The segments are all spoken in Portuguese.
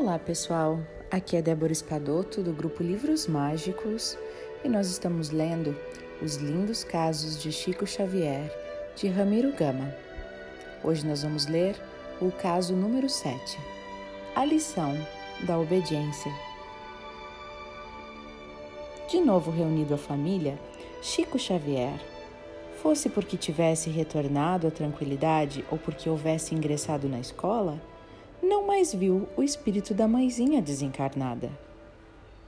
Olá, pessoal. Aqui é Débora Espadoto do grupo Livros Mágicos e nós estamos lendo Os Lindos Casos de Chico Xavier, de Ramiro Gama. Hoje nós vamos ler o caso número 7, A lição da obediência. De novo reunido a família, Chico Xavier, fosse porque tivesse retornado à tranquilidade ou porque houvesse ingressado na escola, não mais viu o espírito da mãezinha desencarnada.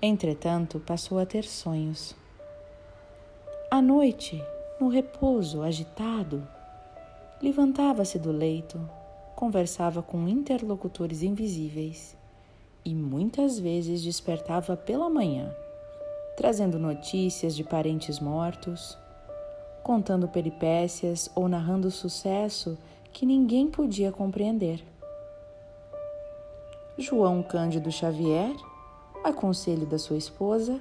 Entretanto, passou a ter sonhos. À noite, no repouso, agitado, levantava-se do leito, conversava com interlocutores invisíveis e muitas vezes despertava pela manhã, trazendo notícias de parentes mortos, contando peripécias ou narrando sucesso que ninguém podia compreender. João Cândido Xavier, a conselho da sua esposa,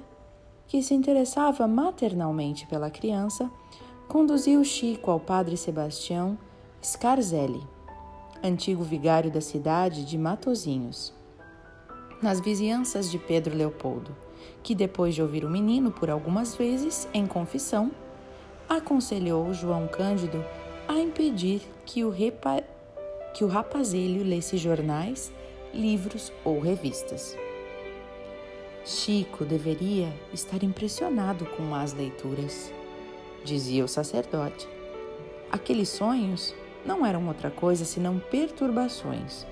que se interessava maternalmente pela criança, conduziu Chico ao padre Sebastião Scarzelli, antigo vigário da cidade de Matozinhos, nas vizinhanças de Pedro Leopoldo, que depois de ouvir o menino por algumas vezes em confissão, aconselhou João Cândido a impedir que o, repa... que o lesse jornais livros ou revistas. Chico deveria estar impressionado com as leituras, dizia o sacerdote. Aqueles sonhos não eram outra coisa senão perturbações,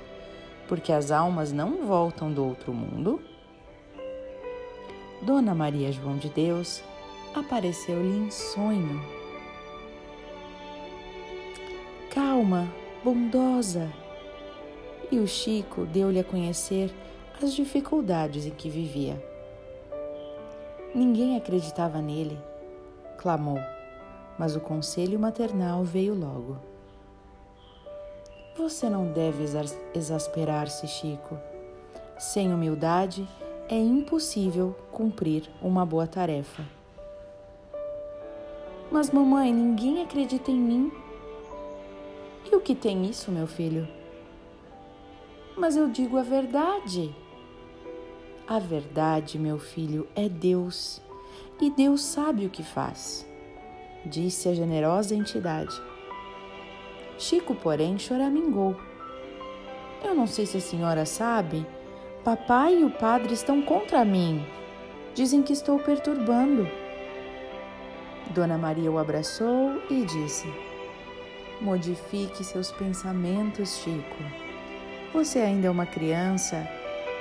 porque as almas não voltam do outro mundo. Dona Maria João de Deus apareceu-lhe em sonho. Calma, bondosa, e o Chico deu-lhe a conhecer as dificuldades em que vivia. Ninguém acreditava nele, clamou, mas o conselho maternal veio logo. Você não deve exasperar-se, Chico. Sem humildade é impossível cumprir uma boa tarefa. Mas, mamãe, ninguém acredita em mim. E o que tem isso, meu filho? Mas eu digo a verdade. A verdade, meu filho, é Deus e Deus sabe o que faz, disse a generosa entidade. Chico, porém, choramingou. Eu não sei se a senhora sabe, papai e o padre estão contra mim. Dizem que estou perturbando. Dona Maria o abraçou e disse: Modifique seus pensamentos, Chico. Você ainda é uma criança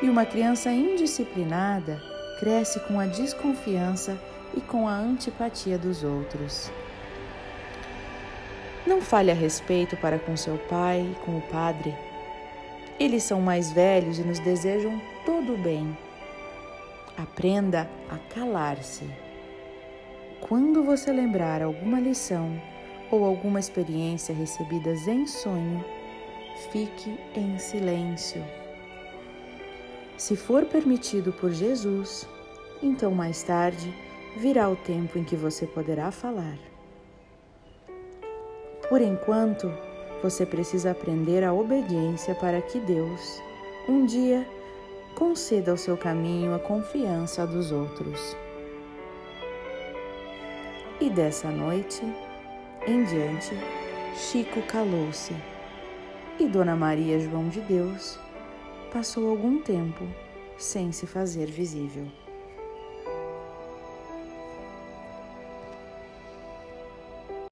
e uma criança indisciplinada cresce com a desconfiança e com a antipatia dos outros. Não fale a respeito para com seu pai e com o padre. Eles são mais velhos e nos desejam todo o bem. Aprenda a calar-se. Quando você lembrar alguma lição ou alguma experiência recebidas em sonho, fique em silêncio. Se for permitido por Jesus, então mais tarde virá o tempo em que você poderá falar. Por enquanto, você precisa aprender a obediência para que Deus, um dia, conceda ao seu caminho a confiança dos outros. E dessa noite em diante, Chico calou-se e Dona Maria João de Deus passou algum tempo sem se fazer visível.